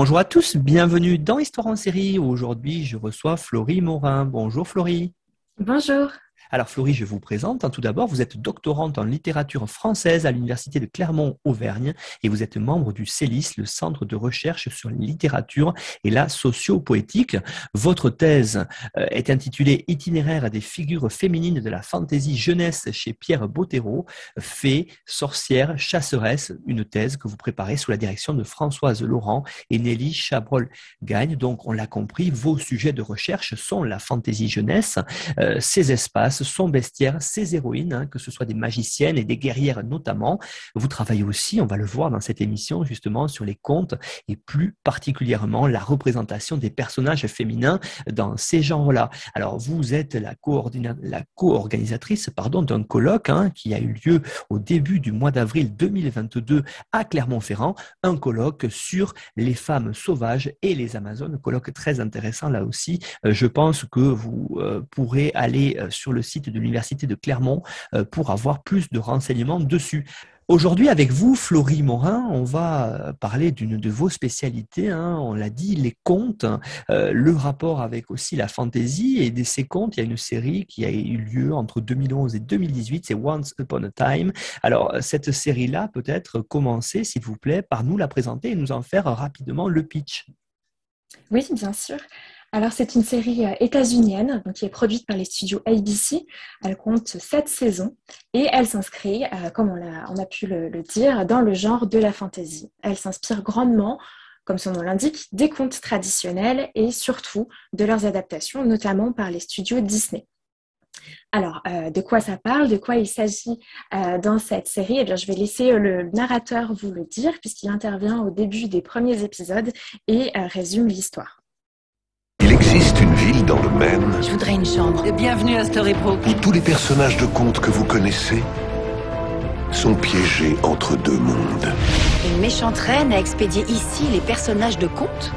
Bonjour à tous, bienvenue dans Histoire en série. Aujourd'hui, je reçois Florie Morin. Bonjour Florie. Bonjour. Alors Florie, je vous présente. Hein, tout d'abord, vous êtes doctorante en littérature française à l'Université de Clermont-Auvergne et vous êtes membre du CELIS, le Centre de recherche sur la littérature et la sociopoétique. Votre thèse euh, est intitulée Itinéraire des figures féminines de la fantaisie jeunesse chez Pierre Bottero, Fées, sorcières, chasseresses, une thèse que vous préparez sous la direction de Françoise Laurent et Nelly Chabrol-Gagne. Donc, on l'a compris, vos sujets de recherche sont la fantaisie jeunesse, euh, ces espaces son bestiaire, ses héroïnes, hein, que ce soit des magiciennes et des guerrières notamment. Vous travaillez aussi, on va le voir dans cette émission, justement sur les contes et plus particulièrement la représentation des personnages féminins dans ces genres-là. Alors vous êtes la, la co-organisatrice pardon, d'un colloque hein, qui a eu lieu au début du mois d'avril 2022 à Clermont-Ferrand, un colloque sur les femmes sauvages et les Amazones, colloque très intéressant là aussi. Euh, je pense que vous euh, pourrez aller euh, sur le site de l'Université de Clermont euh, pour avoir plus de renseignements dessus. Aujourd'hui, avec vous, Florie Morin, on va euh, parler d'une de vos spécialités. Hein. on l'a dit, les contes, euh, le rapport avec aussi la fantaisie. Et de ces contes, il y a une série qui a eu lieu entre 2011 et 2018, c'est Once Upon a Time. Alors, cette série-là, peut-être commencer, s'il vous plaît, par nous la présenter et nous en faire rapidement le pitch. Oui, bien sûr. Alors, c'est une série euh, états-unienne qui est produite par les studios ABC. Elle compte sept saisons et elle s'inscrit, euh, comme on a, pu le, dire, dans le genre de la fantasy. Elle s'inspire grandement, comme son nom l'indique, des contes traditionnels et surtout de leurs adaptations, notamment par les studios Disney. Alors, euh, de quoi ça parle, de quoi il s'agit dans cette série? Eh bien, je vais laisser le narrateur vous le dire, puisqu'il intervient au début des premiers épisodes et résume l'histoire. Existe une ville dans le Maine. Je voudrais une chambre. Bienvenue à Storybrooke. Où tous les personnages de contes que vous connaissez sont piégés entre deux mondes. Une méchante reine a expédié ici les personnages de contes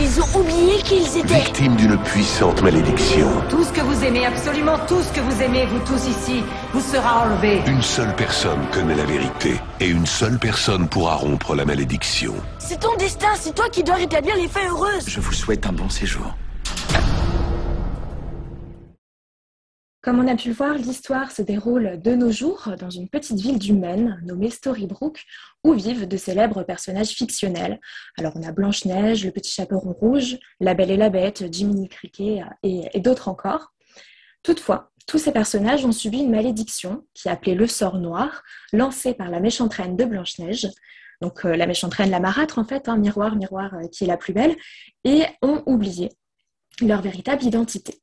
Ils ont oublié qu'ils étaient... Victimes d'une puissante malédiction. Tout ce que vous aimez, absolument tout ce que vous aimez, vous tous ici, vous sera enlevé. Une seule personne connaît la vérité. Et une seule personne pourra rompre la malédiction. C'est ton destin, c'est toi qui dois rétablir les faits heureuses. Je vous souhaite un bon séjour. Comme on a pu le voir, l'histoire se déroule de nos jours dans une petite ville du Maine nommée Storybrooke, où vivent de célèbres personnages fictionnels. Alors on a Blanche-Neige, le petit chaperon rouge, La Belle et la Bête, Jiminy Cricket et, et d'autres encore. Toutefois, tous ces personnages ont subi une malédiction qui est appelée le sort noir, lancée par la méchante reine de Blanche-Neige, donc euh, la méchante reine la marâtre en fait, hein, miroir, miroir euh, qui est la plus belle, et ont oublié leur véritable identité.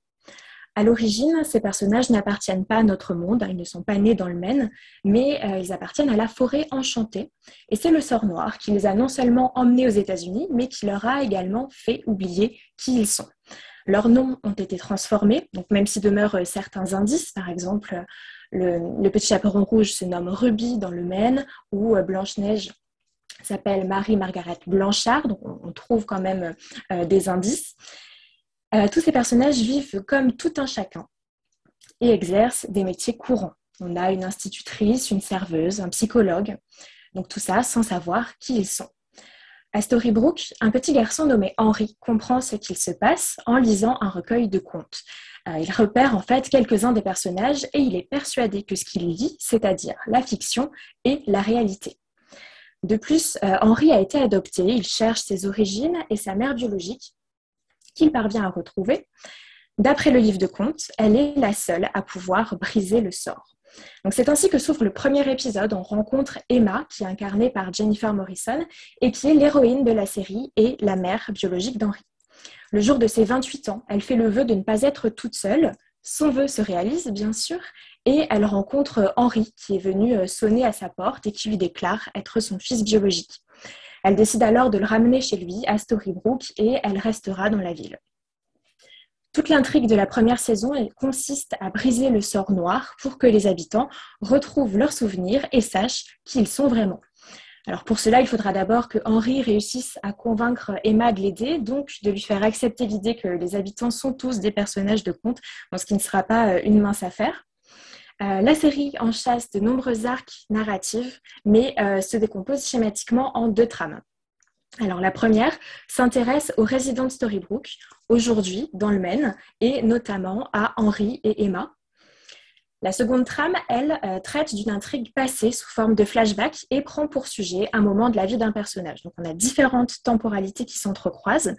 À l'origine, ces personnages n'appartiennent pas à notre monde, hein, ils ne sont pas nés dans le Maine, mais euh, ils appartiennent à la forêt enchantée. Et c'est le sort noir qui les a non seulement emmenés aux États-Unis, mais qui leur a également fait oublier qui ils sont. Leurs noms ont été transformés, donc même s'il demeurent certains indices, par exemple, le, le petit chaperon rouge se nomme Ruby dans le Maine, ou Blanche-Neige s'appelle Marie-Margaret Blanchard, donc on, trouve quand même euh, des indices. Euh, tous ces personnages vivent comme tout un chacun et exercent des métiers courants. On a une institutrice, une serveuse, un psychologue, donc tout ça sans savoir qui ils sont. À Storybrooke, un petit garçon nommé Henry comprend ce qu'il se passe en lisant un recueil de contes. Euh, il repère en fait quelques-uns des personnages et il est persuadé que ce qu'il lit, c'est-à-dire la fiction, est la réalité. De plus, euh, Henri a été adopté, il cherche ses origines et sa mère biologique, qu'il parvient à retrouver. D'après le livre de contes, elle est la seule à pouvoir briser le sort. C'est ainsi que s'ouvre le premier épisode. On rencontre Emma, qui est incarnée par Jennifer Morrison, et qui est l'héroïne de la série et la mère biologique d'Henri. Le jour de ses 28 ans, elle fait le vœu de ne pas être toute seule. Son vœu se réalise, bien sûr, et elle rencontre Henri qui est venu euh, sonner à sa porte et qui lui déclare être son fils biologique. Elle décide alors de le ramener chez lui à Storybrooke et elle restera dans la ville. Toute l'intrigue de la première saison consiste à briser le sort noir pour que les habitants retrouvent leurs souvenirs et sachent qui ils sont vraiment. Alors pour cela, il faudra d'abord que Henri réussisse à convaincre Emma de l'aider, donc de lui faire accepter l'idée que les habitants sont tous des personnages de conte, ce qui ne sera pas euh, une mince affaire. Euh, la série en chasse de nombreux arcs narratifs, mais euh, se décompose schématiquement en deux trames. Alors la première s'intéresse aux résidents de Storybrooke, aujourd'hui dans le Maine, et notamment à Henri et Emma, la seconde trame, elle, euh, traite d'une intrigue passée sous forme de flashback et prend pour sujet un moment de la vie d'un personnage. Donc on a différentes temporalités qui s'entrecroisent,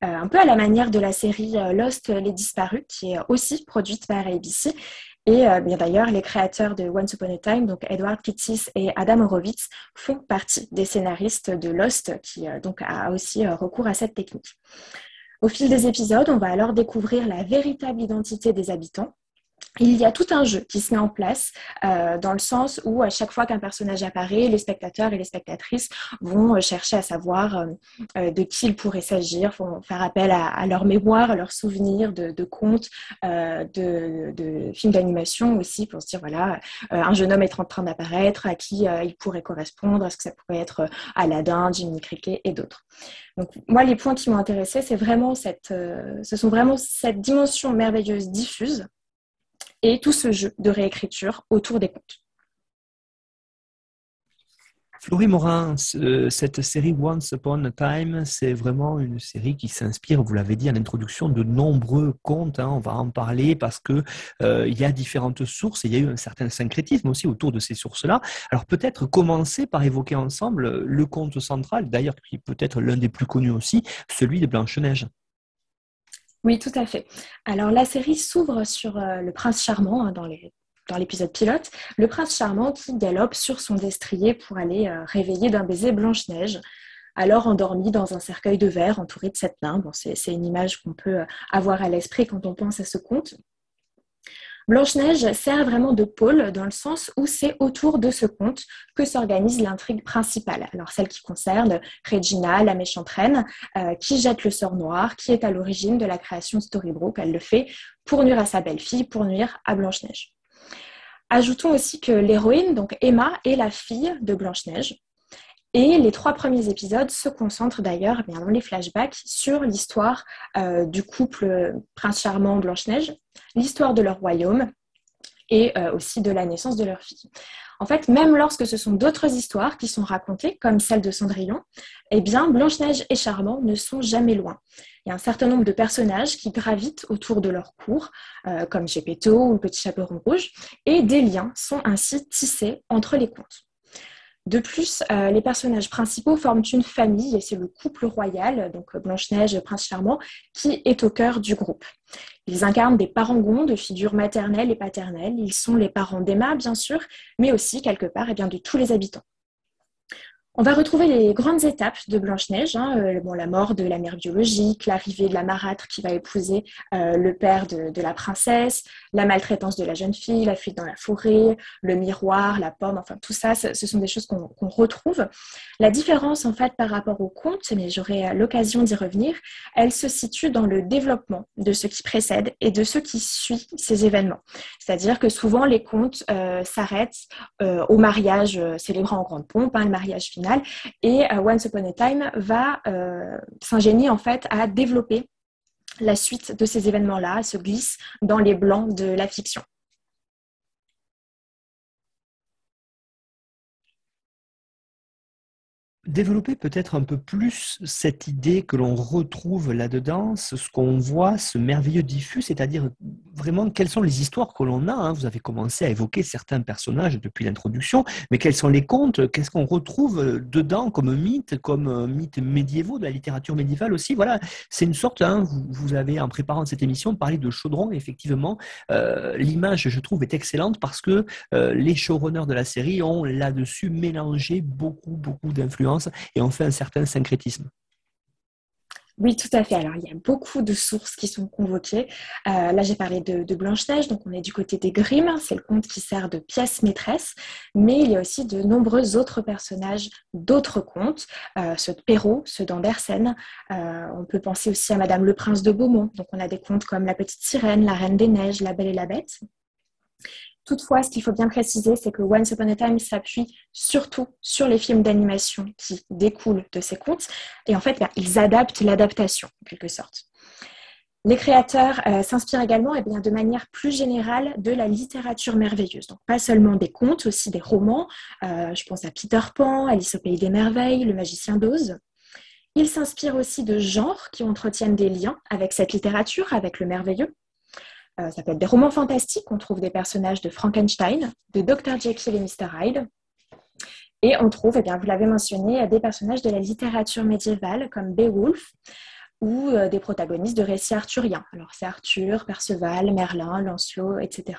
un peu à la manière de la série Lost les disparus, qui est aussi produite par ABC. Et bien d'ailleurs, les créateurs de Once Upon a Time, donc Edward Kittis et Adam Horowitz, font partie des scénaristes de Lost, qui donc a aussi recours à cette technique. Au fil des épisodes, on va alors découvrir la véritable identité des habitants, il y a tout un jeu qui se met en place euh, dans le sens où à chaque fois qu'un personnage apparaît, les spectateurs et les spectatrices vont euh, chercher à savoir euh, de qui il pourrait s'agir, faire appel à, leur mémoire, à leurs souvenirs de, contes, de, films d'animation aussi pour se dire voilà, un jeune homme est en train d'apparaître, à qui il pourrait correspondre, est-ce que ça pourrait être Aladdin, Jimmy Cricket et d'autres. Donc moi les points qui m'ont intéressé, c'est ce sont vraiment cette dimension merveilleuse diffuse et tout ce jeu de réécriture autour des contes. Florie Morin, cette série Once Upon a Time, c'est vraiment une série qui s'inspire, vous l'avez dit en introduction, de nombreux contes. Hein. on va en parler parce que euh, y a différentes sources et il y a eu un certain syncrétisme aussi autour de ces sources-là. Alors peut-être commencer par évoquer ensemble le conte central, d'ailleurs qui peut être l'un des plus connus aussi, celui de Blanche-Neige. Oui, tout à fait. Alors la série s'ouvre sur euh, le prince charmant hein, dans l'épisode pilote, le prince charmant qui galope sur son destrier pour aller euh, réveiller d'un baiser Blanche-Neige, alors endormie dans un cercueil de verre entouré de sept nains. C'est une image qu'on peut euh, avoir à l'esprit quand on pense à ce conte. Blanche-Neige sert vraiment de pôle dans le sens où c'est autour de ce conte que s'organise l'intrigue principale. Alors celle qui concerne Regina, la méchante reine, euh, qui jette le sort noir, qui est à l'origine de la création de Storybrooke. Elle le fait pour nuire à sa belle-fille, pour nuire à Blanche-Neige. Ajoutons aussi que l'héroïne, donc Emma, est la fille de Blanche-Neige. Et les trois premiers épisodes se concentrent d'ailleurs eh dans les flashbacks sur l'histoire euh, du couple Prince Charmant Blanche-Neige, l'histoire de leur royaume et euh, aussi de la naissance de leur fille. En fait, même lorsque ce sont d'autres histoires qui sont racontées, comme celle de Cendrillon, eh bien, Blanche-Neige et Charmant ne sont jamais loin. Il y a un certain nombre de personnages qui gravitent autour de leur cour, euh, comme Gepetto ou Petit Chaperon Rouge, et des liens sont ainsi tissés entre les contes. De plus, euh, les personnages principaux forment une famille et c'est le couple royal, donc Blanche-Neige et Prince Charmant, qui est au cœur du groupe. Ils incarnent des parangons de figures maternelles et paternelles. Ils sont les parents d'Emma, bien sûr, mais aussi, quelque part, eh bien, de tous les habitants. On va retrouver les grandes étapes de Blanche-Neige, hein, euh, bon, la mort de la mère biologique, l'arrivée de la marâtre qui va épouser euh, le père de, la princesse, la maltraitance de la jeune fille, la fuite dans la forêt, le miroir, la pomme, enfin tout ça, ce, sont des choses qu'on retrouve. La différence en fait par rapport au conte, mais j'aurai euh, l'occasion d'y revenir, elle se situe dans le développement de ce qui précède et de ce qui suit ces événements. C'est-à-dire que souvent les contes s'arrêtent au mariage célébré en grande pompe, hein, le mariage final et euh, Once Upon a Time va euh, s'ingénier en fait à développer la suite de ces événements-là, se glisse dans les blancs de la fiction. Développer peut-être un peu plus cette idée que l'on retrouve là-dedans, ce qu'on voit, ce merveilleux diffus, c'est-à-dire vraiment quelles sont les histoires que l'on a. Hein. Vous avez commencé à évoquer certains personnages depuis l'introduction, mais quels sont les contes? Qu'est-ce qu'on retrouve dedans comme mythe, comme euh, mythes médiévaux, de la littérature médiévale aussi? Voilà, c'est une sorte, hein, vous, avez en préparant cette émission parlé de chaudron, effectivement, euh, l'image, je trouve, est excellente parce que euh, les showrunners de la série ont là-dessus mélangé beaucoup, beaucoup d'influences et on fait un certain syncrétisme. Oui, tout à fait. Alors, il y a beaucoup de sources qui sont convoquées. Euh, là, j'ai parlé de, Blanche-Neige, donc on est du côté des Grimm, c'est le conte qui sert de pièce maîtresse, mais il y a aussi de nombreux autres personnages d'autres contes, euh, ceux de Perrault, ceux d'Andersen. Euh, on peut penser aussi à Madame le Prince de Beaumont, donc on a des contes comme La Petite Sirène, La Reine des Neiges, La Belle et la Bête. Toutefois, ce qu'il faut bien préciser, c'est que Once Upon a Time s'appuie surtout sur les films d'animation qui découlent de ces contes. Et en fait, ben, ils adaptent l'adaptation, en quelque sorte. Les créateurs euh, s'inspirent également eh bien, de manière plus générale de la littérature merveilleuse. Donc pas seulement des contes, aussi des romans. Euh, je pense à Peter Pan, Alice au Pays des Merveilles, Le Magicien d'Oz. Ils s'inspirent aussi de genres qui entretiennent des liens avec cette littérature, avec le merveilleux. Euh, ça peut être des romans fantastiques. On trouve des personnages de Frankenstein, de Dr. Jekyll et Mr. Hyde. Et on trouve, eh bien, vous l'avez mentionné, des personnages de la littérature médiévale comme Beowulf ou euh, des protagonistes de récits arthuriens. Alors c'est Arthur, Perceval, Merlin, Lancelot, etc.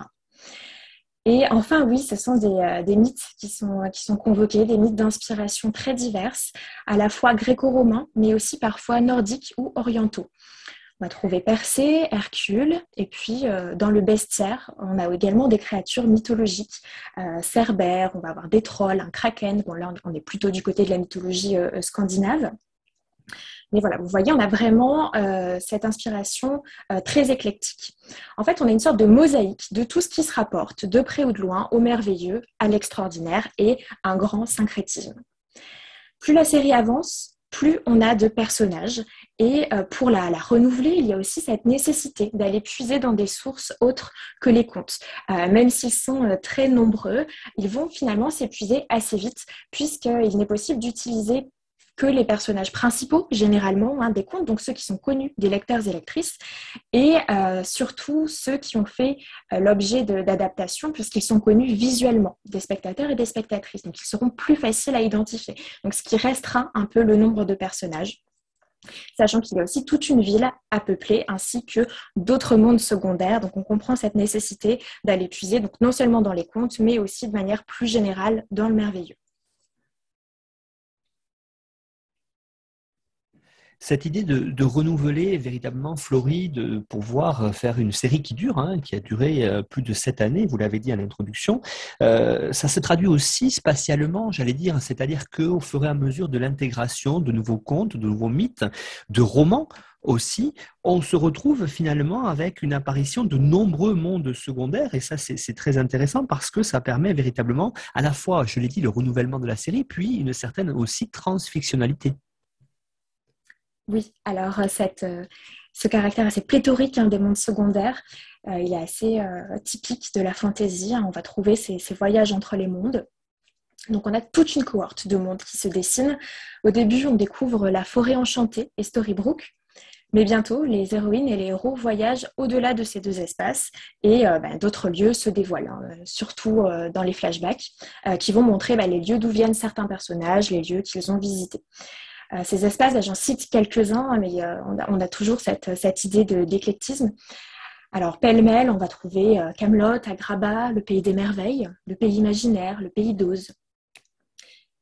Et enfin, oui, ce sont des, euh, des mythes qui sont, qui sont convoqués, des mythes d'inspiration très diverses, à la fois gréco-romains, mais aussi parfois nordiques ou orientaux. On va trouver Persée, Hercule, et puis euh, dans le bestiaire, on a également des créatures mythologiques. Euh, Cerbère, on va avoir des trolls, un kraken. Bon, là, on est plutôt du côté de la mythologie euh, scandinave. Mais voilà, vous voyez, on a vraiment cette inspiration très éclectique. En fait, on a une sorte de mosaïque de tout ce qui se rapporte, de près ou de loin, au merveilleux, à l'extraordinaire et un grand syncrétisme. Plus la série avance, plus on a de personnages. Et euh, pour la, renouveler, il y a aussi cette nécessité d'aller puiser dans des sources autres que les contes. Euh, même s'ils sont euh, très nombreux, ils vont finalement s'épuiser assez vite, puisqu'il n'est possible d'utiliser que les personnages principaux, généralement, hein, des contes, donc ceux qui sont connus des lecteurs et lectrices, et euh, surtout ceux qui ont fait euh, l'objet d'adaptation, puisqu'ils sont connus visuellement des spectateurs et des spectatrices. Donc, ils seront plus faciles à identifier. Donc, ce qui restera un peu le nombre de personnages sachant qu'il y a aussi toute une ville à peupler ainsi que d'autres mondes secondaires. Donc on comprend cette nécessité d'aller puiser donc non seulement dans les contes, mais aussi de manière plus générale dans le merveilleux. Cette idée de, renouveler véritablement Floride pour pouvoir faire une série qui dure, hein, qui a duré euh, plus de sept années, vous l'avez dit à l'introduction, euh, ça se traduit aussi spatialement, j'allais dire, c'est-à-dire qu'au fur et à mesure de l'intégration de nouveaux contes, de nouveaux mythes, de romans, aussi, on se retrouve finalement avec une apparition de nombreux mondes secondaires et ça c'est très intéressant parce que ça permet véritablement à la fois, je l'ai dit, le renouvellement de la série, puis une certaine aussi transfictionnalité. Oui, alors euh, euh, ce caractère assez pléthorique hein, des mondes secondaires, euh, il est assez typique de la fantaisie. Hein. On va trouver ces, voyages entre les mondes. Donc on a toute une cohorte de mondes qui se dessinent. Au début, on découvre la forêt enchantée et Storybrooke. Mais bientôt, les héroïnes et les héros voyagent au-delà de ces deux espaces et ben, d'autres lieux se dévoilent, hein, surtout dans les flashbacks, qui vont montrer ben, les lieux d'où viennent certains personnages, les lieux qu'ils ont visités. Euh, ces espaces, j'en cite quelques-uns, hein, mais euh, on a, toujours cette, cette idée d'éclectisme. Alors, pêle-mêle, on va trouver euh, Camelot, Agrabah, le pays des merveilles, le pays imaginaire, le pays d'Oz.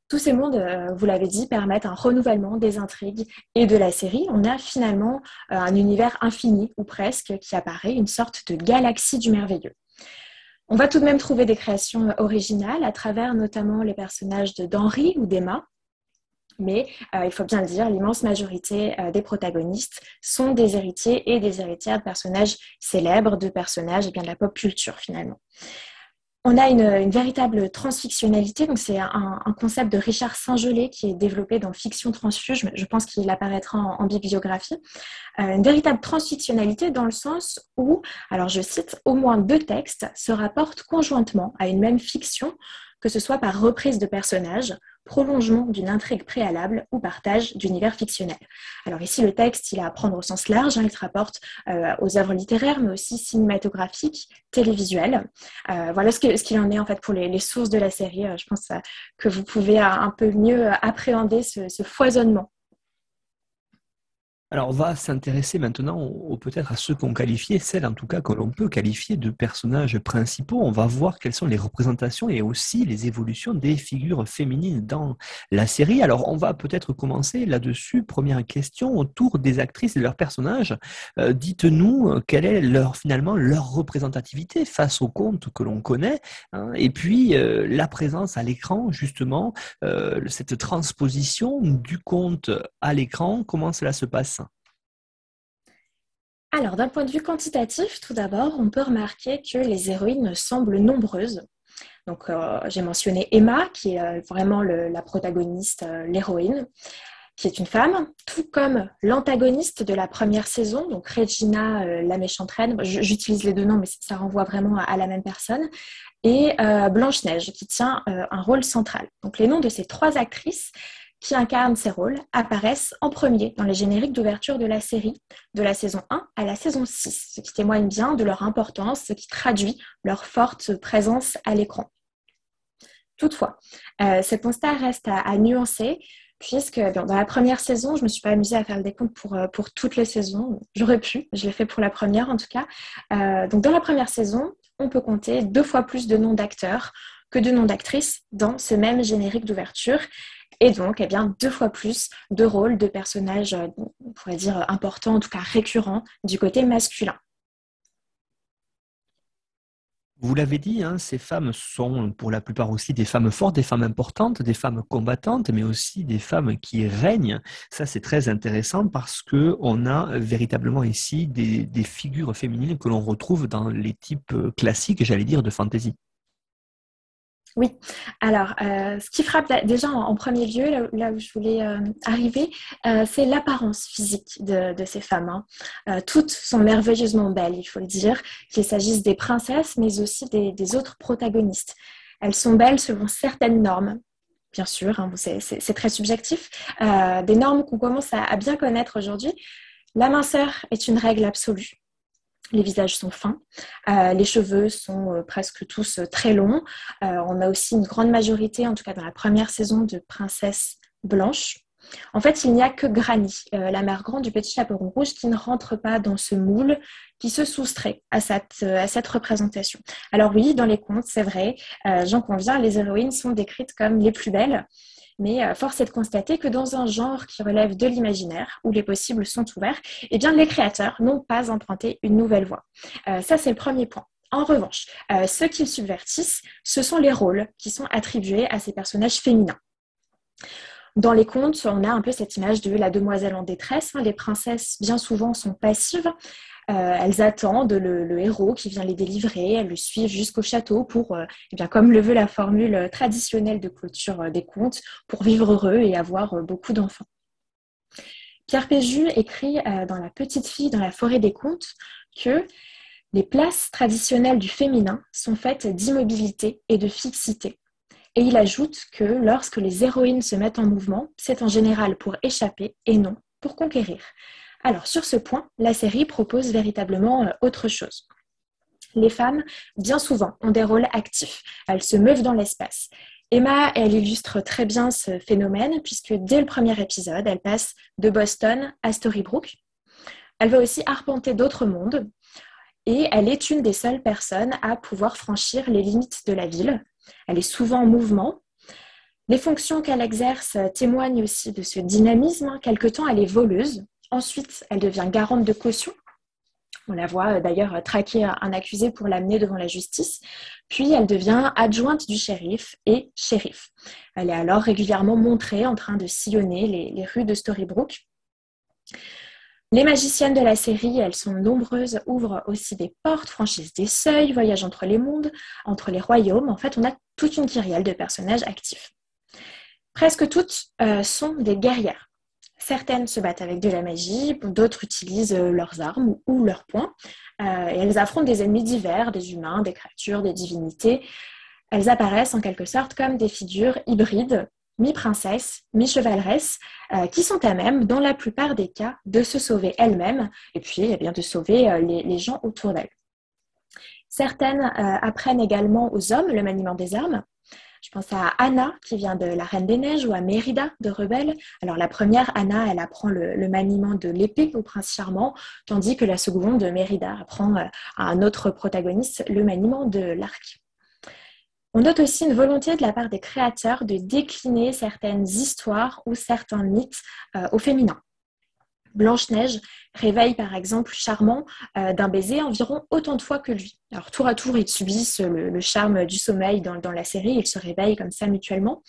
Tous ces mondes, vous l'avez dit, permettent un renouvellement des intrigues et de la série. On a finalement un univers infini, ou presque, qui apparaît, une sorte de galaxie du merveilleux. On va tout de même trouver des créations originales à travers notamment les personnages d'Henri ou d'Emma, mais euh, il faut bien le dire, l'immense majorité euh, des protagonistes sont des héritiers et des héritières de personnages célèbres, de personnages et bien, de la pop culture finalement. On a une, véritable transfictionnalité, donc c'est un, concept de Richard Saint-Gelais qui est développé dans Fiction Transfuge, je pense qu'il apparaîtra en, bibliographie. Euh, une véritable transfictionnalité dans le sens où, alors je cite, au moins deux textes se rapportent conjointement à une même fiction, que ce soit par reprise de personnages, prolongement d'une intrigue préalable ou partage d'univers fictionnel. Alors ici, le texte, il a à prendre au sens large, hein, il se rapporte euh, aux œuvres littéraires, mais aussi cinématographiques, télévisuelles. Euh, voilà ce qu'il en est en fait pour les, sources de la série. Euh, je pense que vous pouvez un peu mieux appréhender ce, foisonnement Alors, on va s'intéresser maintenant peut-être à ceux qu'on qualifiait, celles en tout cas que l'on peut qualifier de personnages principaux. On va voir quelles sont les représentations et aussi les évolutions des figures féminines dans la série. Alors, on va peut-être commencer là-dessus. Première question autour des actrices et de leurs personnages. Euh, dites-nous euh, quelle est finalement leur représentativité face au conte que l'on connaît, hein, et puis euh, la présence à l'écran justement, cette transposition du conte à l'écran. Comment cela se passe? Alors, d'un point de vue quantitatif, tout d'abord, on peut remarquer que les héroïnes semblent nombreuses. Donc, euh, j'ai mentionné Emma, qui est euh, vraiment la protagoniste, euh, l'héroïne, qui est une femme, tout comme l'antagoniste de la première saison, donc Regina, la méchante reine. J'utilise les deux noms, mais ça renvoie vraiment à, la même personne. Et Blanche-Neige, qui tient un rôle central. Donc, les noms de ces trois actrices qui incarnent ces rôles apparaissent en premier dans les génériques d'ouverture de la série, de la saison 1 à la saison 6, ce qui témoigne bien de leur importance, ce qui traduit leur forte présence à l'écran. Toutefois, euh, ce constat reste à, nuancer, puisque dans la première saison, je ne me suis pas amusée à faire le décompte pour, euh, toutes les saisons. J'aurais pu, je l'ai fait pour la première en tout cas. Euh, donc dans la première saison, on peut compter deux fois plus de noms d'acteurs que de noms d'actrices dans ce même générique d'ouverture et donc eh bien, deux fois plus de rôles de personnages, euh, on pourrait dire importants, en tout cas récurrents, du côté masculin. Vous l'avez dit, hein, ces femmes sont pour la plupart aussi des femmes fortes, des femmes importantes, des femmes combattantes, mais aussi des femmes qui règnent. Ça, c'est très intéressant parce que on a véritablement ici des figures féminines que l'on retrouve dans les types classiques, j'allais dire, de fantasy. Oui, alors euh, ce qui frappe déjà en, premier lieu, là, où je voulais euh, arriver, euh, c'est l'apparence physique de, ces femmes. Hein. toutes sont merveilleusement belles, il faut le dire, qu'il s'agisse des princesses, mais aussi des, autres protagonistes. Elles sont belles selon certaines normes, bien sûr, hein, c'est très subjectif, des normes qu'on commence à bien connaître aujourd'hui. La minceur est une règle absolue les visages sont fins, euh, les cheveux sont euh, presque tous euh, très longs. on a aussi une grande majorité, en tout cas dans la première saison, de princesses blanches. En fait, il n'y a que Granny, la mère grande du petit chaperon rouge, qui ne rentre pas dans ce moule, qui se soustrait à cette, cette représentation. Alors oui, dans les contes, c'est vrai, j'en conviens, les héroïnes sont décrites comme les plus belles, mais euh, force est de constater que dans un genre qui relève de l'imaginaire, où les possibles sont ouverts, eh bien, les créateurs n'ont pas emprunté une nouvelle voie. Euh, ça, c'est le premier point. En revanche, euh, ce qu'ils subvertissent, ce sont les rôles qui sont attribués à ces personnages féminins. Dans les contes, on a un peu cette image de la demoiselle en détresse. Hein. Les princesses, bien souvent, sont passives. Euh, elles attendent le, héros qui vient les délivrer, elles le suivent jusqu'au château pour, euh, eh bien, comme le veut la formule traditionnelle de clôture euh, des contes, pour vivre heureux et avoir beaucoup d'enfants. Pierre Péju écrit dans La petite fille dans la forêt des contes que les places traditionnelles du féminin sont faites d'immobilité et de fixité. Et il ajoute que lorsque les héroïnes se mettent en mouvement, c'est en général pour échapper et non pour conquérir. Alors sur ce point, la série propose véritablement euh, autre chose. Les femmes, bien souvent, ont des rôles actifs. Elles se meuvent dans l'espace. Emma, elle illustre très bien ce phénomène puisque dès le premier épisode, elle passe de Boston à Storybrooke. Elle va aussi arpenter d'autres mondes et elle est une des seules personnes à pouvoir franchir les limites de la ville. Elle est souvent en mouvement. Les fonctions qu'elle exerce témoignent aussi de ce dynamisme. Quelque temps, elle est voleuse. Ensuite, elle devient garante de caution. On la voit euh, d'ailleurs traquer un accusé pour l'amener devant la justice. Puis elle devient adjointe du shérif et shérif. Elle est alors régulièrement montrée en train de sillonner les, rues de Storybrooke. Les magiciennes de la série, elles sont nombreuses, ouvrent aussi des portes, franchissent des seuils, voyagent entre les mondes, entre les royaumes. En fait, on a toute une kyrielle de personnages actifs. Presque toutes euh, sont des guerrières. Certaines se battent avec de la magie, d'autres utilisent euh, leurs armes ou leurs poings. Euh, elles affrontent des ennemis divers, des humains, des créatures, des divinités. Elles apparaissent en quelque sorte comme des figures hybrides, mi-princesses, mi-chevaleresses, euh, qui sont à même, dans la plupart des cas, de se sauver elles-mêmes et puis eh bien, de sauver les, gens autour d'elles. Certaines apprennent également aux hommes le maniement des armes, Je pense à Anna, qui vient de La Reine des Neiges, ou à Mérida de Rebelle. Alors la première, Anna, elle apprend le, maniement de l'épée au prince charmant, tandis que la seconde, Mérida, apprend à un autre protagoniste le maniement de l'arc. On note aussi une volonté de la part des créateurs de décliner certaines histoires ou certains mythes euh, au féminin. Blanche-Neige réveille par exemple Charmant euh, d'un baiser environ autant de fois que lui. Alors tour à tour, ils subissent le, charme du sommeil dans, la série, ils se réveillent comme ça mutuellement.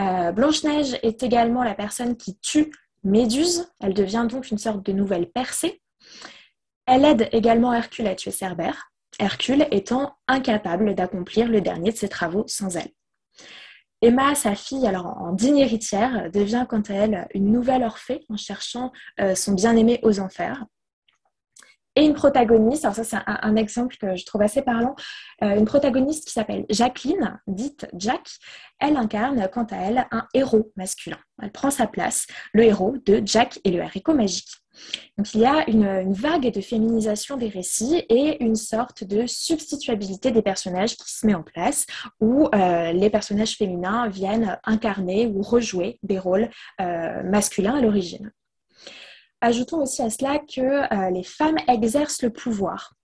Euh, Blanche-Neige est également la personne qui tue Méduse, elle devient donc une sorte de nouvelle percée. Elle aide également Hercule à tuer Cerbère. Hercule étant incapable d'accomplir le dernier de ses travaux sans elle. Emma, sa fille, alors en digne héritière, devient quant à elle une nouvelle Orphée en cherchant euh, son bien-aimé aux enfers. Et une protagoniste, alors ça c'est un, exemple que je trouve assez parlant, euh, une protagoniste qui s'appelle Jacqueline, dite Jack, elle incarne quant à elle un héros masculin. Elle prend sa place, le héros de Jack et le haricot magique. Donc il y a une, vague de féminisation des récits et une sorte de substituabilité des personnages qui se met en place, où euh, les personnages féminins viennent incarner ou rejouer des rôles euh, masculins à l'origine. Ajoutons aussi à cela que euh, les femmes exercent le pouvoir.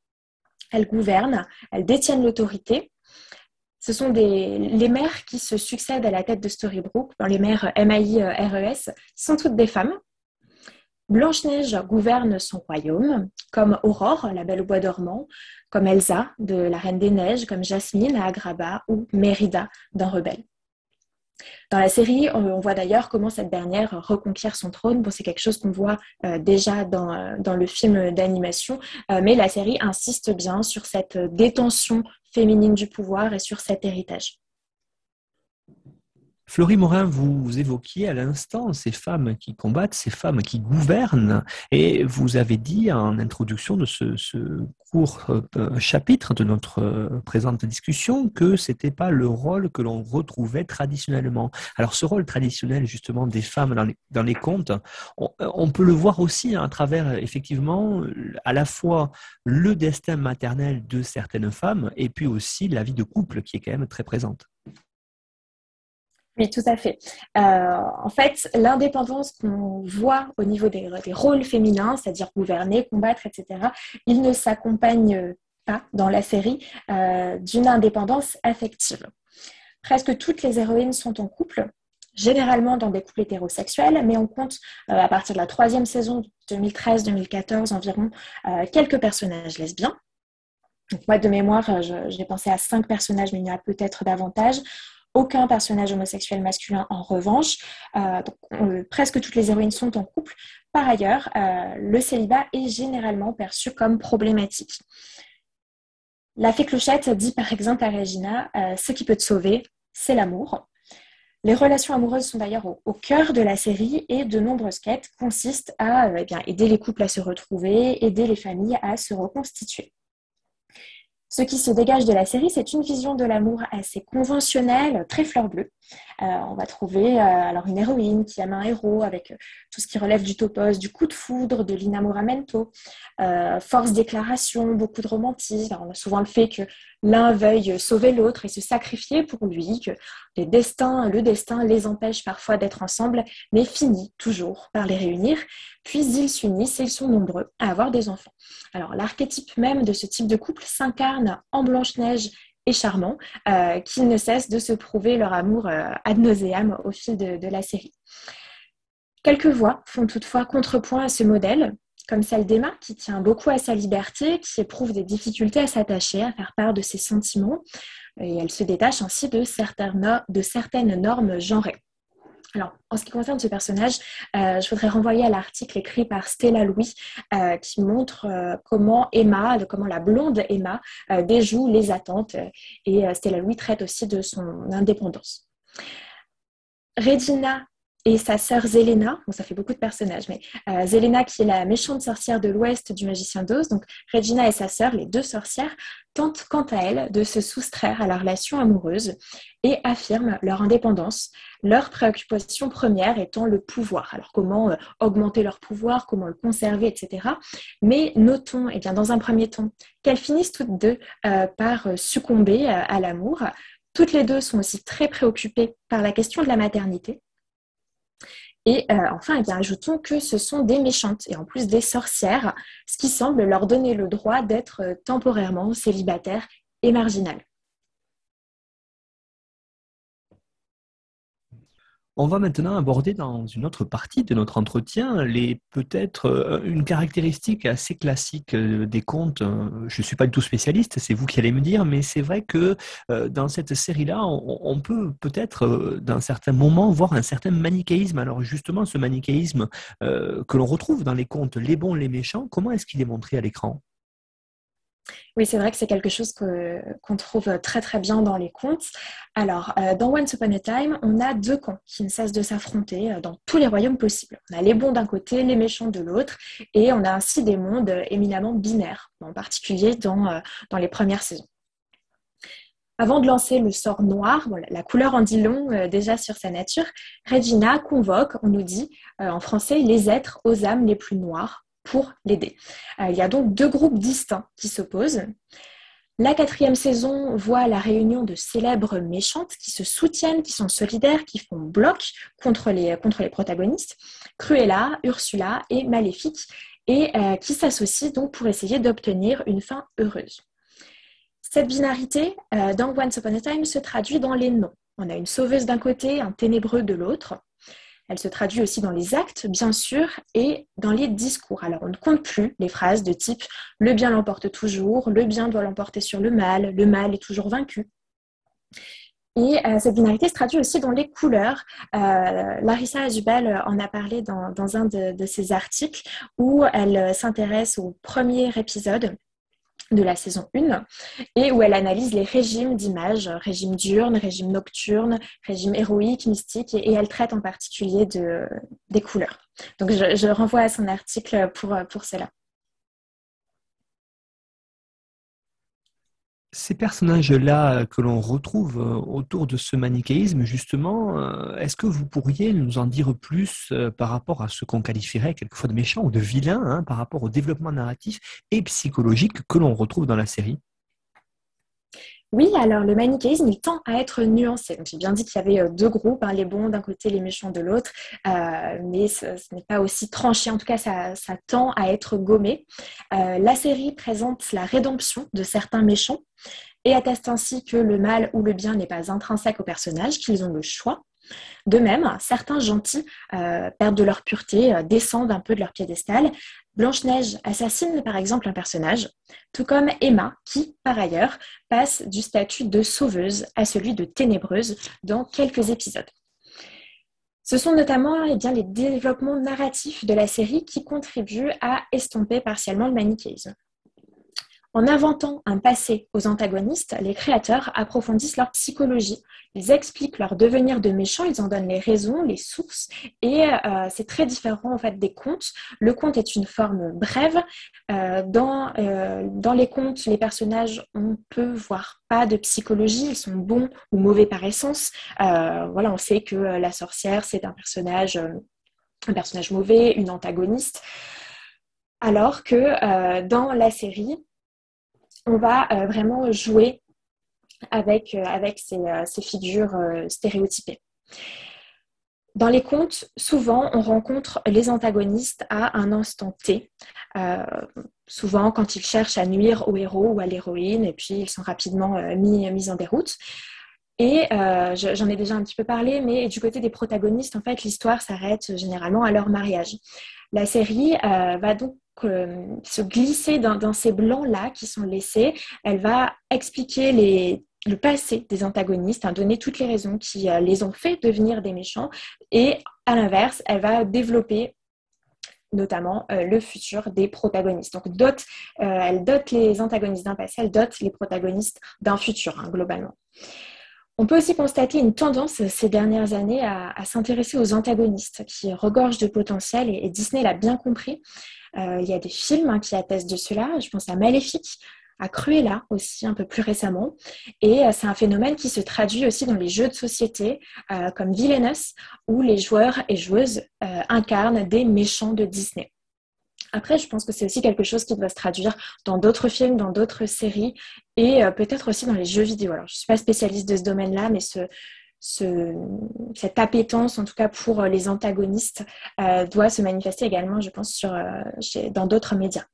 Elles gouvernent, elles détiennent l'autorité, ce sont les mères qui se succèdent à la tête de Storybrooke, les mères MAI-RES, sont toutes des femmes. Blanche-Neige gouverne son royaume, comme Aurore, la belle au bois dormant, comme Elsa de la Reine des Neiges, comme Jasmine à Agrabah ou Mérida dans Rebelle. Dans la série, on voit d'ailleurs comment cette dernière reconquiert son trône. Bon, c'est quelque chose qu'on voit euh, déjà dans, euh, dans, le film d'animation, euh, mais la série insiste bien sur cette détention féminine du pouvoir et sur cet héritage. Florie Morin, vous évoquiez à l'instant ces femmes qui combattent, ces femmes qui gouvernent, et vous avez dit en introduction de ce, court euh, chapitre de notre euh, présente discussion que ce n'était pas le rôle que l'on retrouvait traditionnellement. Alors ce rôle traditionnel justement des femmes dans les, contes, on, peut le voir aussi à travers effectivement à la fois le destin maternel de certaines femmes et puis aussi la vie de couple qui est quand même très présente. Oui, tout à fait. Euh, en fait, l'indépendance qu'on voit au niveau des, rôles féminins, c'est-à-dire gouverner, combattre, etc., il ne s'accompagne pas dans la série euh, d'une indépendance affective. Presque toutes les héroïnes sont en couple, généralement dans des couples hétérosexuels, mais on compte euh, à partir de la troisième saison 2013-2014 environ quelques personnages lesbiens. moi, de mémoire, j'ai pensé à cinq personnages, mais il y en a peut-être davantage aucun personnage homosexuel masculin en revanche. Euh, presque toutes les héroïnes sont en couple. Par ailleurs, euh, le célibat est généralement perçu comme problématique. La fée clochette dit par exemple à Regina euh, Ce qui peut te sauver, c'est l'amour. Les relations amoureuses sont d'ailleurs au, cœur de la série et de nombreuses quêtes consistent à eh aider les couples à se retrouver, aider les familles à se reconstituer. Ce qui se dégage de la série, c'est une vision de l'amour assez conventionnelle, très fleur bleue. Euh, on va trouver euh, alors une héroïne qui aime un héros avec euh, tout ce qui relève du topos, du coup de foudre, de l'inamoramento, force déclaration, beaucoup de romantisme. on a souvent le fait que l'un veuille sauver l'autre et se sacrifier pour lui, que les destins, le destin les empêche parfois d'être ensemble, mais finit toujours par les réunir. Puis ils s'unissent et ils sont nombreux à avoir des enfants. Alors l'archétype même de ce type de couple s'incarne en Blanche-Neige et charmant, euh, qui ne cessent de se prouver leur amour euh, ad nauseam au fil de, la série. Quelques voix font toutefois contrepoint à ce modèle, comme celle d'Emma, qui tient beaucoup à sa liberté, qui éprouve des difficultés à s'attacher, à faire part de ses sentiments, et elle se détache ainsi de certaines normes genrées. Alors, en ce qui concerne ce personnage, euh, je voudrais renvoyer à l'article écrit par Stella Louis euh, qui montre euh, comment Emma, comment la blonde Emma déjoue les attentes et Stella Louis traite aussi de son indépendance. Regina et sa sœur Zelena, bon, ça fait beaucoup de personnages, mais euh, Zelena qui est la méchante sorcière de l'ouest du magicien d'Oz, donc Regina et sa sœur, les deux sorcières, tentent quant à elles de se soustraire à la relation amoureuse et affirment leur indépendance, leur préoccupation première étant le pouvoir. Alors comment euh, augmenter leur pouvoir, comment le conserver, etc. Mais notons, eh bien, dans un premier temps, qu'elles finissent toutes deux euh, par succomber à l'amour, Toutes les deux sont aussi très préoccupées par la question de la maternité. Et euh, enfin, eh ajoutons que ce sont des méchantes et en plus des sorcières, ce qui semble leur donner le droit d'être euh, temporairement célibataires et marginales. On va maintenant aborder dans une autre partie de notre entretien les peut-être euh, une caractéristique assez classique euh, des contes. Euh, je ne suis pas du tout spécialiste, c'est vous qui allez me dire, mais c'est vrai que dans cette série-là, on, peut peut-être d'un certain moment voir un certain manichéisme. Alors justement, ce manichéisme que l'on retrouve dans les contes Les bons, les méchants, comment est-ce qu'il est montré à l'écran? Oui, c'est vrai que c'est quelque chose qu'on trouve très très bien dans les contes. Alors, euh, dans Once Upon a Time, on a deux camps qui ne cessent de s'affronter euh, dans tous les royaumes possibles. On a les bons d'un côté, les méchants de l'autre, et on a ainsi des mondes éminemment binaires, en particulier dans, euh, dans les premières saisons. Avant de lancer le sort noir, la couleur en dit long déjà sur sa nature, Regina convoque, on nous dit en français, les êtres aux âmes les plus noires pour l'aider. Euh, il y a donc deux groupes distincts qui s'opposent. La quatrième saison voit la réunion de célèbres méchantes qui se soutiennent, qui sont solidaires, qui font bloc contre les, les protagonistes, Cruella, Ursula et Maléfique, et euh, qui s'associent donc pour essayer d'obtenir une fin heureuse. Cette binarité euh, dans Once Upon a Time se traduit dans les noms. On a une sauveuse d'un côté, un ténébreux de l'autre. Elle se traduit aussi dans les actes, bien sûr, et dans les discours. Alors, on ne compte plus les phrases de type le bien l'emporte toujours, le bien doit l'emporter sur le mal, le mal est toujours vaincu. Et euh, cette binarité se traduit aussi dans les couleurs. Euh, Larissa Azubel en a parlé dans, un de, de, ses articles où elle s'intéresse au premier épisode de la saison 1 et où elle analyse les régimes d'images, régime diurne, régime nocturne, régime héroïque, mystique et, elle traite en particulier de, des couleurs. Donc je, renvoie à son article pour, pour cela. Ces personnages-là que l'on retrouve euh, autour de ce manichéisme, justement, euh, est-ce que vous pourriez nous en dire plus euh, par rapport à ce qu'on qualifierait quelquefois de méchant ou de vilain, hein, par rapport au développement narratif et psychologique que l'on retrouve dans la série? Oui, alors le manichéisme, il tend à être nuancé. J'ai bien dit qu'il y avait euh, deux groupes, hein, les bons d'un côté, les méchants de l'autre, euh, mais ce, n'est pas aussi tranché. En tout cas, ça, tend à être gommé. Euh, la série présente la rédemption de certains méchants et atteste ainsi que le mal ou le bien n'est pas intrinsèque aux personnages, qu'ils ont le choix. De même, certains gentils perdent de leur pureté, descendent un peu de leur piédestal, Blanche-Neige assassine par exemple un personnage, tout comme Emma, qui, par ailleurs, passe du statut de sauveuse à celui de ténébreuse dans quelques épisodes. Ce sont notamment eh les développements narratifs de la série qui contribuent à estomper partiellement le manichéisme. En inventant un passé aux antagonistes, les créateurs approfondissent leur psychologie. Ils expliquent leur devenir de méchants, ils en donnent les raisons, les sources, et euh, c'est très différent des contes. Le conte est une forme brève. Euh, dans, euh, dans les contes, les personnages, on peut voir pas de psychologie, ils sont bons ou mauvais par essence. voilà, on sait que la sorcière c'est un personnage, un personnage mauvais, une antagoniste. Alors que dans la série, on va euh, vraiment jouer avec, euh, avec ces, euh, figures stéréotypées. Dans les contes, souvent, on rencontre les antagonistes à un instant T, souvent quand ils cherchent à nuire au héros ou à l'héroïne, et puis ils sont rapidement mis, mis en déroute. Et j'en ai déjà un petit peu parlé, mais du côté des protagonistes, en fait, l'histoire s'arrête généralement à leur mariage. La série va donc se glisser dans, ces blancs-là qui sont laissés. Elle va expliquer le passé des antagonistes, hein, donner toutes les raisons qui euh, les ont fait devenir des méchants. Et à l'inverse, elle va développer notamment euh, le futur des protagonistes. Donc, dote, euh, elle dote les antagonistes d'un passé, elle dote les protagonistes d'un futur, hein, globalement. On peut aussi constater une tendance ces dernières années à, s'intéresser aux antagonistes qui regorgent de potentiel et Disney l'a bien compris. Euh, il y a des films hein, qui attestent de cela. Je pense à Maléfique, à Cruella aussi un peu plus récemment. Et euh, c'est un phénomène qui se traduit aussi dans les jeux de société euh, comme Villainous, où les joueurs et joueuses incarnent des méchants de Disney. Après, je pense que c'est aussi quelque chose qui doit se traduire dans d'autres films, dans d'autres séries et peut-être aussi dans les jeux vidéo. Alors, je ne suis pas spécialiste de ce domaine-là, mais ce, cette appétence, en tout cas pour les antagonistes, euh, doit se manifester également, je pense, sur, dans d'autres médias.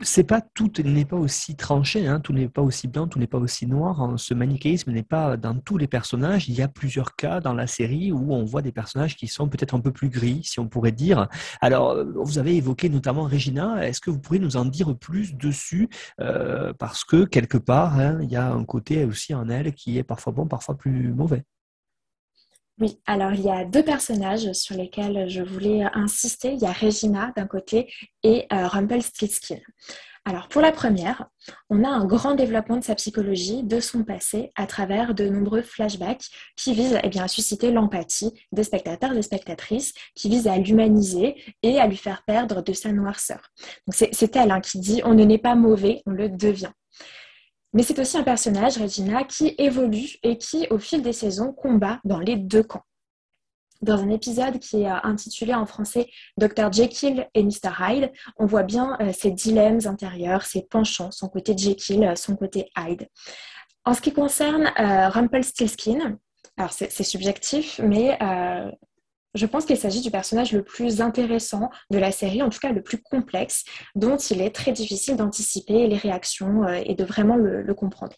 C'est pas tout n'est pas aussi tranché, hein, tout n'est pas aussi blanc, tout n'est pas aussi noir. Hein. Ce manichéisme n'est pas dans tous les personnages. Il y a plusieurs cas dans la série où on voit des personnages qui sont peut-être un peu plus gris, si on pourrait dire. Alors, euh, vous avez évoqué notamment Regina. Est-ce que vous pourriez nous en dire plus dessus? Euh, Parce que quelque part, hein, il y a un côté aussi en elle qui est parfois bon, parfois plus mauvais. Oui, alors il y a deux personnages sur lesquels je voulais insister. Il y a Regina d'un côté et euh, Rumpelstiltskin. Alors pour la première, on a un grand développement de sa psychologie, de son passé, à travers de nombreux flashbacks qui visent eh à susciter l'empathie des spectateurs des spectatrices, qui visent à l'humaniser et à lui faire perdre de sa noirceur. C'est elle hein, qui dit on ne n'est pas mauvais, on le devient. Mais c'est aussi un personnage, Regina, qui évolue et qui, au fil des saisons, combat dans les deux camps. Dans un épisode qui est intitulé en français Dr. Jekyll et Mr. Hyde, on voit bien euh, ses dilemmes intérieurs, ses penchants, son côté Jekyll, son côté Hyde. En ce qui concerne euh, Rumpelstiltskin, alors c'est subjectif, mais euh, je pense qu'il s'agit du personnage le plus intéressant de la série, en tout cas le plus complexe, dont il est très difficile d'anticiper les réactions euh, et de vraiment le, comprendre.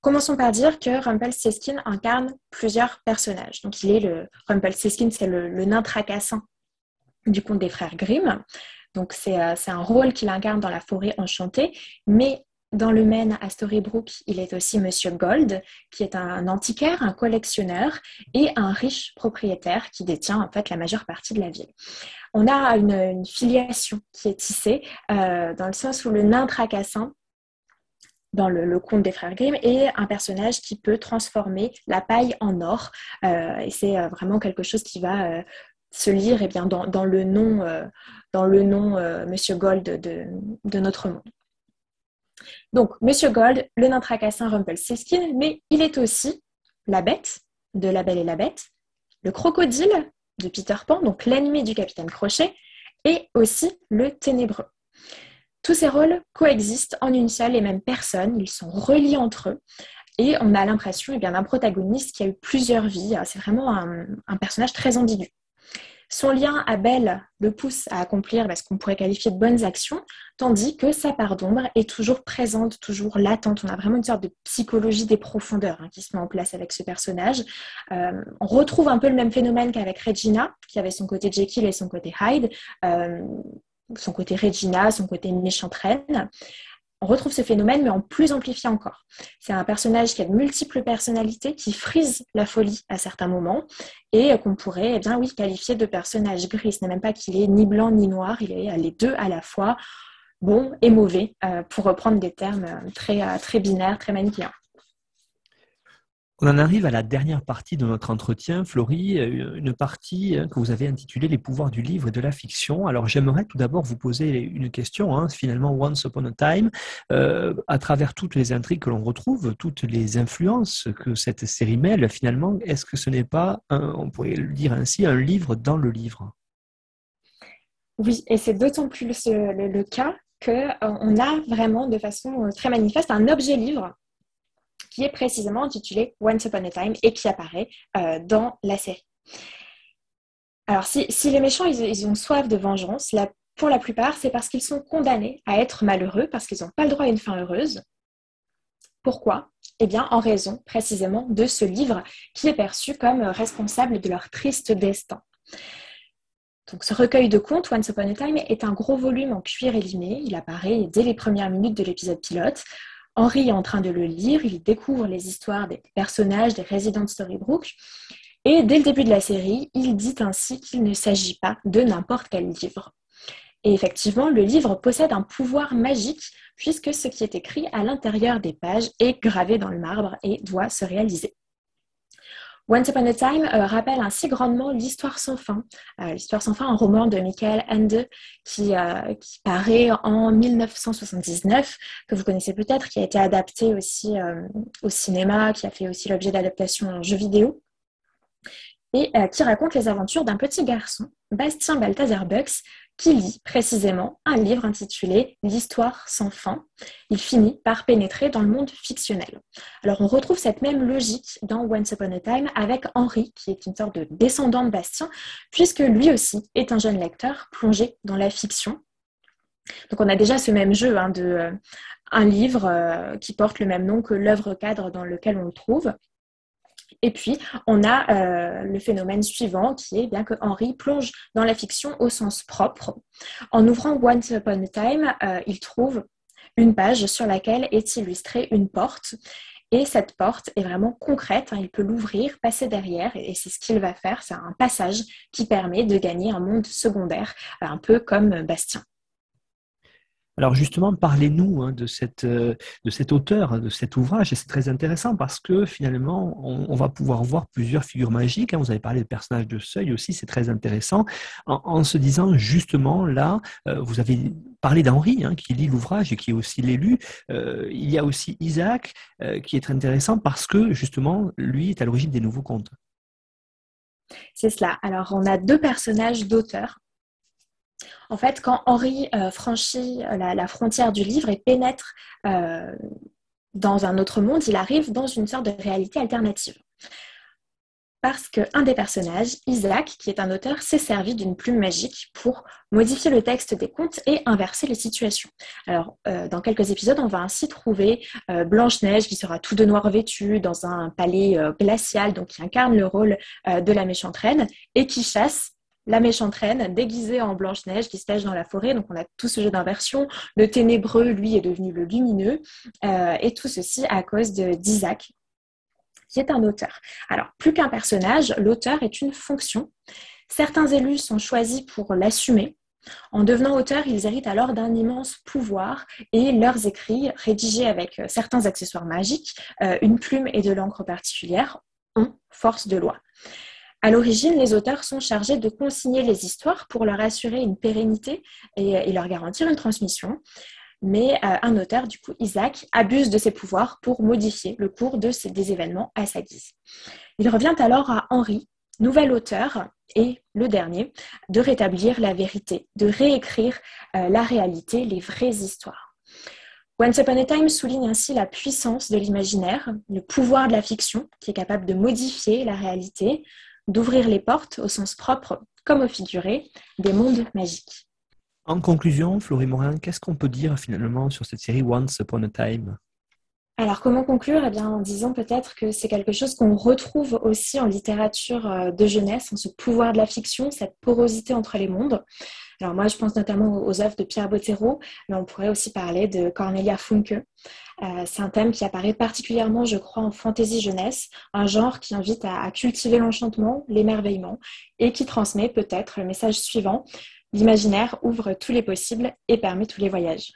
Commençons par dire que Rumpelstiltskin incarne plusieurs personnages. Donc il est le Rumpelstiltskin, c'est le, nain tracassant du conte des frères Grimm. Donc c'est euh, un rôle qu'il incarne dans la forêt enchantée, mais dans le Maine, à Storybrooke, il est aussi Monsieur Gold, qui est un antiquaire, un collectionneur et un riche propriétaire qui détient en fait la majeure partie de la ville. On a une, filiation qui est tissée euh, dans le sens où le nain tracassin dans le, conte des frères Grimm est un personnage qui peut transformer la paille en or. Euh, et c'est euh, vraiment quelque chose qui va se lire eh bien, dans, le nom, dans le nom Monsieur Gold de notre monde. Donc, Monsieur Gold, le nain tracassin Rumpelstiltskin, mais il est aussi la bête de La Belle et la Bête, le crocodile de Peter Pan, donc l'ennemi du capitaine Crochet, et aussi le ténébreux. Tous ces rôles coexistent en une seule et même personne, ils sont reliés entre eux, et on a l'impression eh d'un protagoniste qui a eu plusieurs vies. C'est vraiment un personnage très ambigu. Son lien à Belle le pousse à accomplir ce qu'on pourrait qualifier de bonnes actions, tandis que sa part d'ombre est toujours présente, toujours latente. On a vraiment une sorte de psychologie des profondeurs hein, qui se met en place avec ce personnage. Euh, on retrouve un peu le même phénomène qu'avec Regina, qui avait son côté Jekyll et son côté Hyde. Euh, son côté Regina, son côté méchante reine on retrouve ce phénomène, mais en plus amplifié encore. C'est un personnage qui a de multiples personnalités, qui frise la folie à certains moments, et qu'on pourrait, eh bien oui, qualifier de personnage gris. Ce n'est même pas qu'il est ni blanc ni noir, il est les deux à la fois, bon et mauvais, euh, pour reprendre des termes euh, très, euh, très binaires, très manichéens. On en arrive à la dernière partie de notre entretien, Florie, euh, une partie hein, que vous avez intitulée Les pouvoirs du livre et de la fiction. Alors j'aimerais tout d'abord vous poser une question, hein, finalement Once Upon a Time, euh, à travers toutes les intrigues que l'on retrouve, toutes les influences que cette série mêle, finalement, est-ce que ce n'est pas, on pourrait le dire ainsi, un livre dans le livre? Oui, et c'est d'autant plus le, le cas qu'on euh, a vraiment de façon très manifeste un objet livre qui est précisément intitulé Once Upon a Time et qui apparaît euh, dans la série. Alors, si, les méchants, ils, ont soif de vengeance, pour la plupart, c'est parce qu'ils sont condamnés à être malheureux, parce qu'ils n'ont pas le droit à une fin heureuse. Pourquoi? Eh bien, en raison précisément de ce livre qui est perçu comme responsable de leur triste destin. Donc, ce recueil de contes, Once Upon a Time, est un gros volume en cuir élimé. Il apparaît dès les premières minutes de l'épisode pilote. Henry est en train de le lire, il découvre les histoires des personnages, des résidents de Storybrooke. Et dès le début de la série, il dit ainsi qu'il ne s'agit pas de n'importe quel livre. Et effectivement, le livre possède un pouvoir magique puisque ce qui est écrit à l'intérieur des pages est gravé dans le marbre et doit se réaliser. Once Upon a Time euh, rappelle ainsi grandement l'histoire sans fin. Euh, l'histoire sans fin, un roman de Michael Ende qui, euh, qui, paraît en 1979, que vous connaissez peut-être, qui a été adapté aussi au cinéma, qui a fait aussi l'objet d'adaptation en jeu vidéo. et qui raconte les aventures d'un petit garçon, Bastien Balthazar Bux, qui lit précisément un livre intitulé L'histoire sans fin. Il finit par pénétrer dans le monde fictionnel. Alors on retrouve cette même logique dans Once Upon a Time avec Henri, qui est une sorte de descendant de Bastien, puisque lui aussi est un jeune lecteur plongé dans la fiction. Donc on a déjà ce même jeu hein, de euh, un livre euh, qui porte le même nom que l'œuvre cadre dans lequel on le trouve. Et puis, on a euh, le phénomène suivant qui est bien que Henry plonge dans la fiction au sens propre. En ouvrant Once Upon a Time, euh, il trouve une page sur laquelle est illustrée une porte. Et cette porte est vraiment concrète, hein. il peut l'ouvrir, passer derrière, et c'est ce qu'il va faire. C'est un passage qui permet de gagner un monde secondaire, un peu comme Bastien. Alors justement, parlez-nous hein, euh, de cet auteur, de cet ouvrage, et c'est très intéressant parce que finalement, on, va pouvoir voir plusieurs figures magiques. Hein. Vous avez parlé de personnage de seuil aussi, c'est très intéressant, en, se disant justement là, euh, vous avez parlé d'Henri, hein, qui lit l'ouvrage et qui est aussi l'élu. Euh, il y a aussi Isaac, qui est très intéressant parce que justement, lui est à l'origine des nouveaux contes. C'est cela. Alors, on a deux personnages d'auteurs en fait, quand Henri euh, franchit euh, la, frontière du livre et pénètre euh, dans un autre monde, il arrive dans une sorte de réalité alternative. Parce qu'un des personnages, Isaac, qui est un auteur, s'est servi d'une plume magique pour modifier le texte des contes et inverser les situations. Alors, dans quelques épisodes, on va ainsi trouver Blanche-Neige qui sera tout de noir vêtue dans un palais glacial, donc qui incarne le rôle de la méchante reine, et qui chasse la méchante reine déguisée en Blanche-Neige qui se dans la forêt. Donc on a tout ce jeu d'inversion. Le ténébreux, lui, est devenu le lumineux. Euh, et tout ceci à cause d'Isaac, qui est un auteur. Alors, plus qu'un personnage, l'auteur est une fonction. Certains élus sont choisis pour l'assumer. En devenant auteur, ils héritent alors d'un immense pouvoir et leurs écrits, rédigés avec certains accessoires magiques, euh, une plume et de l'encre particulière, ont force de loi. À l'origine, les auteurs sont chargés de consigner les histoires pour leur assurer une pérennité et, leur garantir une transmission. Mais euh, un auteur, du coup Isaac, abuse de ses pouvoirs pour modifier le cours de ces, des événements à sa guise. Il revient alors à Henri, nouvel auteur et le dernier, de rétablir la vérité, de réécrire euh, la réalité, les vraies histoires. Once Upon a Time souligne ainsi la puissance de l'imaginaire, le pouvoir de la fiction qui est capable de modifier la réalité, d'ouvrir les portes, au sens propre comme au figuré, des mondes magiques. En conclusion, Florie Morin, qu'est-ce qu'on peut dire finalement sur cette série Once Upon a Time? Alors, comment conclure? Eh bien, En disant peut-être que c'est quelque chose qu'on retrouve aussi en littérature euh, de jeunesse, en ce pouvoir de la fiction, cette porosité entre les mondes. Alors moi, je pense notamment aux œuvres de Pierre Bottero, mais on pourrait aussi parler de Cornelia Funke. Euh, c'est un thème qui apparaît particulièrement, je crois, en fantaisie jeunesse, un genre qui invite à cultiver l'enchantement, l'émerveillement, et qui transmet peut-être le message suivant. L'imaginaire ouvre tous les possibles et permet tous les voyages.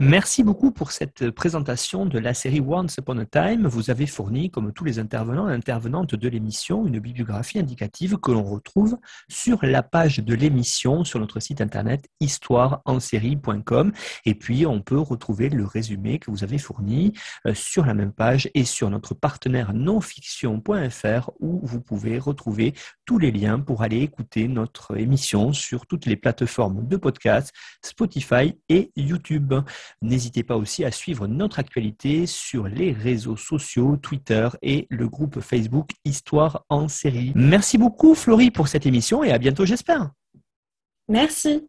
Merci beaucoup pour cette présentation de la série Once Upon a Time. Vous avez fourni, comme tous les intervenants et intervenantes de l'émission, une bibliographie indicative que l'on retrouve sur la page de l'émission sur notre site internet histoireensérie.com. Et puis, on peut retrouver le résumé que vous avez fourni euh, sur la même page et sur notre partenaire nonfiction.fr où vous pouvez retrouver tous les liens pour aller écouter notre émission sur toutes les plateformes de podcast, Spotify et YouTube. N'hésitez pas aussi à suivre notre actualité sur les réseaux sociaux, Twitter et le groupe Facebook Histoire en série. Merci beaucoup Florie pour cette émission et à bientôt j'espère. Merci.